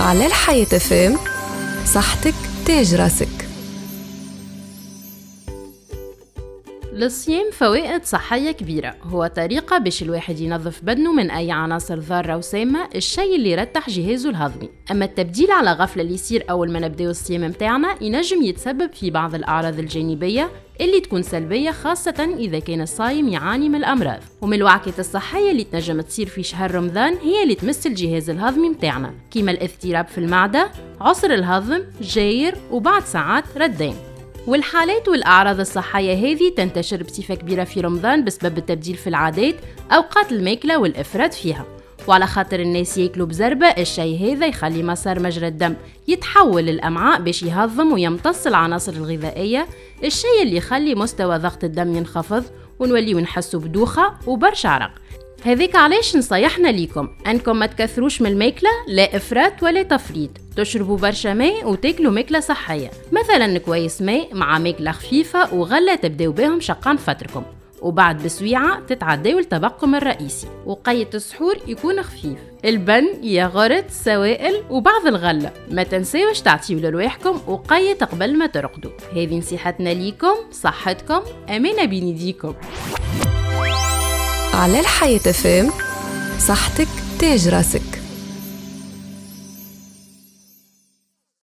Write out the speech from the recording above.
على الحياة فام صحتك تاج راسك. للصيام فوائد صحية كبيرة. هو طريقة باش الواحد ينظف بدنه من أي عناصر ضارة وسامة الشيء اللي يرتح جهازه الهضمي. أما التبديل على غفلة اللي يصير أول ما نبداو الصيام متاعنا ينجم يتسبب في بعض الأعراض الجانبية اللي تكون سلبية خاصة إذا كان الصايم يعاني من الأمراض. ومن الوعكات الصحية اللي تنجم تصير في شهر رمضان هي اللي تمس الجهاز الهضمي متاعنا. كيما الاضطراب في المعدة عسر الهضم جاير وبعد ساعات ردين. والحالات والأعراض الصحية هذه تنتشر بصفة كبيرة في رمضان بسبب التبديل في العادات أوقات الماكلة والإفراط فيها. وعلى خاطر الناس ياكلوا بزربة الشيء هذا يخلي مسار مجرى الدم يتحول للأمعاء باش يهضم ويمتص العناصر الغذائية. الشيء اللي يخلي مستوى ضغط الدم ينخفض ونوليو نحسوا بدوخة وبرشا عرق. هذيك علاش نصيحنا ليكم أنكم ما تكثروش من الماكلة لا إفراط ولا تفريط. تشربوا برشا ماء وتاكلوا ماكلة صحية. مثلا كويس ماء مع ماكلة خفيفة وغلة تبداو بهم شقان فتركم. وبعد بسويعة تتعداو لطبقكم الرئيسي وقية السحور يكون خفيف. البن ياغورت سوائل وبعض الغلة. ما تنساوش تعطيو لرواحكم وقية قبل ما ترقدوا. هذه نصيحتنا ليكم صحتكم. أمانة بين يديكم على الحياة فام صحتك تاج راسك.